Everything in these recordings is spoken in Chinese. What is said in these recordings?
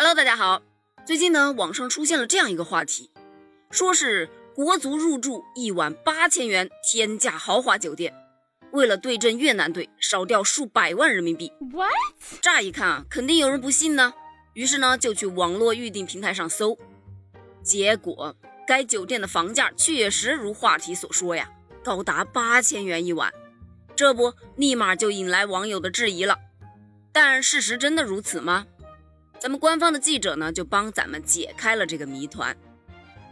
Hello，大家好。最近呢，网上出现了这样一个话题，说是国足入住一晚八千元天价豪华酒店，为了对阵越南队，少掉数百万人民币。What？乍一看啊，肯定有人不信呢。于是呢，就去网络预订平台上搜，结果该酒店的房价确实如话题所说呀，高达八千元一晚。这不，立马就引来网友的质疑了。但事实真的如此吗？咱们官方的记者呢，就帮咱们解开了这个谜团。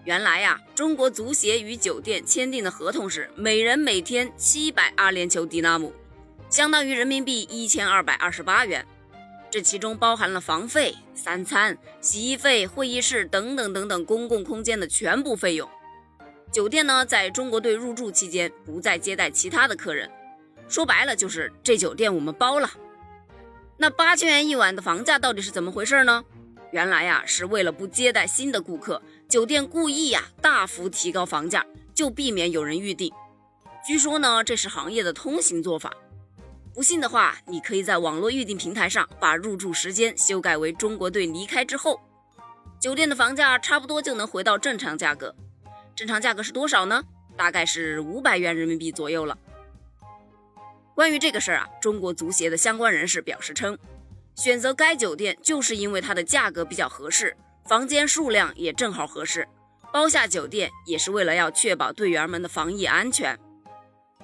原来呀，中国足协与酒店签订的合同是每人每天七百阿联酋迪纳姆，相当于人民币一千二百二十八元。这其中包含了房费、三餐、洗衣费、会议室等等等等公共空间的全部费用。酒店呢，在中国队入住期间不再接待其他的客人，说白了就是这酒店我们包了。那八千元一晚的房价到底是怎么回事呢？原来呀，是为了不接待新的顾客，酒店故意呀大幅提高房价，就避免有人预订。据说呢，这是行业的通行做法。不信的话，你可以在网络预订平台上把入住时间修改为中国队离开之后，酒店的房价差不多就能回到正常价格。正常价格是多少呢？大概是五百元人民币左右了。关于这个事儿啊，中国足协的相关人士表示称，选择该酒店就是因为它的价格比较合适，房间数量也正好合适，包下酒店也是为了要确保队员们的防疫安全。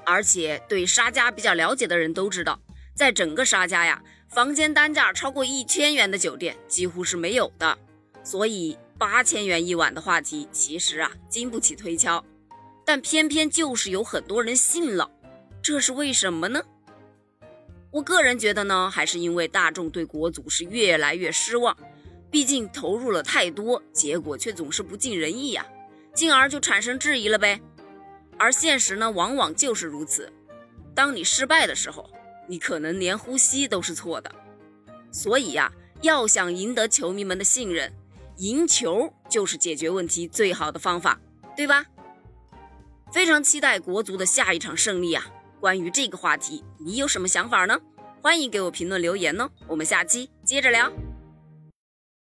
而且对沙家比较了解的人都知道，在整个沙家呀，房间单价超过一千元的酒店几乎是没有的，所以八千元一晚的话题其实啊经不起推敲，但偏偏就是有很多人信了。这是为什么呢？我个人觉得呢，还是因为大众对国足是越来越失望，毕竟投入了太多，结果却总是不尽人意呀，进而就产生质疑了呗。而现实呢，往往就是如此。当你失败的时候，你可能连呼吸都是错的。所以呀，要想赢得球迷们的信任，赢球就是解决问题最好的方法，对吧？非常期待国足的下一场胜利啊！关于这个话题，你有什么想法呢？欢迎给我评论留言呢。我们下期接着聊。